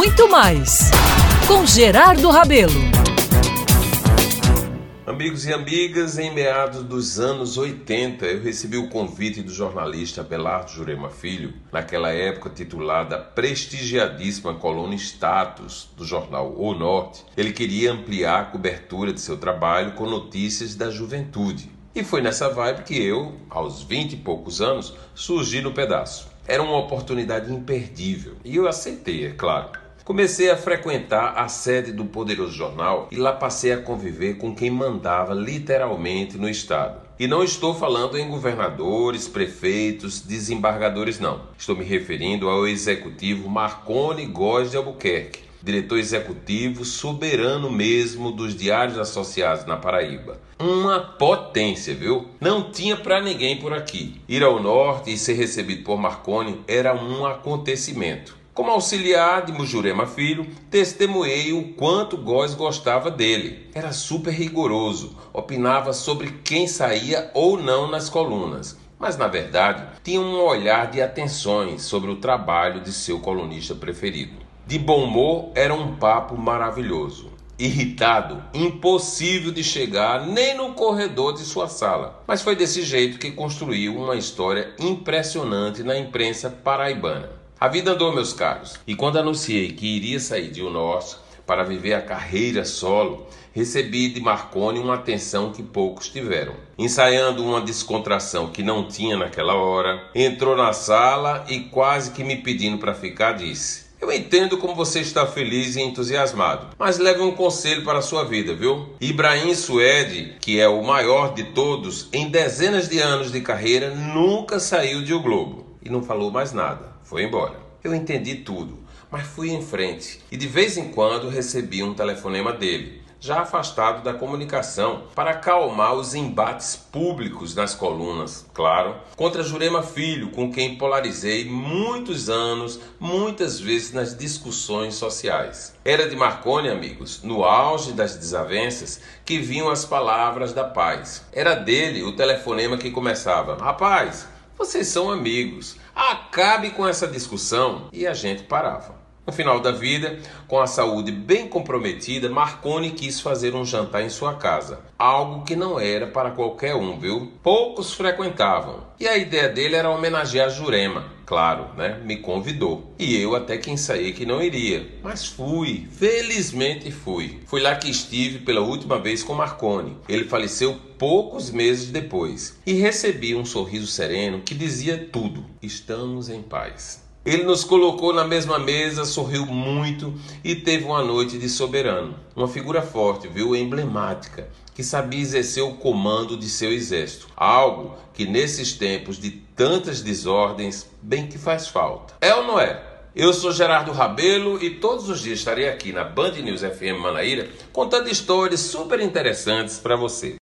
muito mais com Gerardo Rabelo. Amigos e amigas, em meados dos anos 80, eu recebi o convite do jornalista Belardo Jurema Filho, naquela época titulada prestigiadíssima coluna Status do jornal O Norte. Ele queria ampliar a cobertura de seu trabalho com notícias da juventude. E foi nessa vibe que eu, aos 20 e poucos anos, surgi no pedaço. Era uma oportunidade imperdível e eu aceitei, é claro. Comecei a frequentar a sede do poderoso jornal e lá passei a conviver com quem mandava literalmente no estado. E não estou falando em governadores, prefeitos, desembargadores, não. Estou me referindo ao executivo Marconi Góes de Albuquerque, diretor executivo soberano mesmo dos diários associados na Paraíba. Uma potência, viu? Não tinha para ninguém por aqui. Ir ao norte e ser recebido por Marconi era um acontecimento. Como auxiliar de Mujurema Filho, testemunhei o quanto Góes gostava dele. Era super rigoroso, opinava sobre quem saía ou não nas colunas, mas na verdade tinha um olhar de atenções sobre o trabalho de seu colunista preferido. De bom humor, era um papo maravilhoso. Irritado, impossível de chegar nem no corredor de sua sala. Mas foi desse jeito que construiu uma história impressionante na imprensa paraibana. A vida andou, meus caros, e quando anunciei que iria sair de Norte para viver a carreira solo, recebi de Marconi uma atenção que poucos tiveram. Ensaiando uma descontração que não tinha naquela hora, entrou na sala e quase que me pedindo para ficar disse: eu entendo como você está feliz e entusiasmado, mas leve um conselho para a sua vida, viu? Ibrahim Suede, que é o maior de todos, em dezenas de anos de carreira, nunca saiu de O Globo e não falou mais nada. Foi embora. Eu entendi tudo, mas fui em frente e de vez em quando recebi um telefonema dele, já afastado da comunicação, para acalmar os embates públicos nas colunas, claro, contra Jurema Filho, com quem polarizei muitos anos, muitas vezes nas discussões sociais. Era de Marconi, amigos, no auge das desavenças, que vinham as palavras da paz. Era dele o telefonema que começava: Rapaz, vocês são amigos. Acabe com essa discussão. E a gente parava. No final da vida, com a saúde bem comprometida, Marconi quis fazer um jantar em sua casa. Algo que não era para qualquer um, viu? Poucos frequentavam. E a ideia dele era homenagear Jurema, claro, né? Me convidou. E eu até que ensaiei que não iria. Mas fui, felizmente fui. Fui lá que estive pela última vez com Marconi. Ele faleceu poucos meses depois. E recebi um sorriso sereno que dizia tudo: estamos em paz. Ele nos colocou na mesma mesa, sorriu muito e teve uma noite de soberano. Uma figura forte, viu, emblemática, que sabia exercer o comando de seu exército. Algo que nesses tempos de tantas desordens, bem que faz falta. É ou não é? Eu sou Gerardo Rabelo e todos os dias estarei aqui na Band News FM Manaíra contando histórias super interessantes para você.